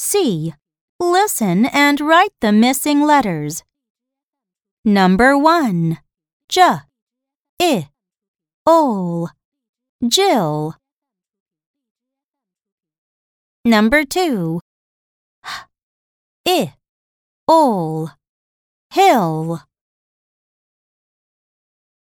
C. Listen and write the missing letters. Number 1. J. I. Ol. Jill. Number 2. H. I. Ol. Hill.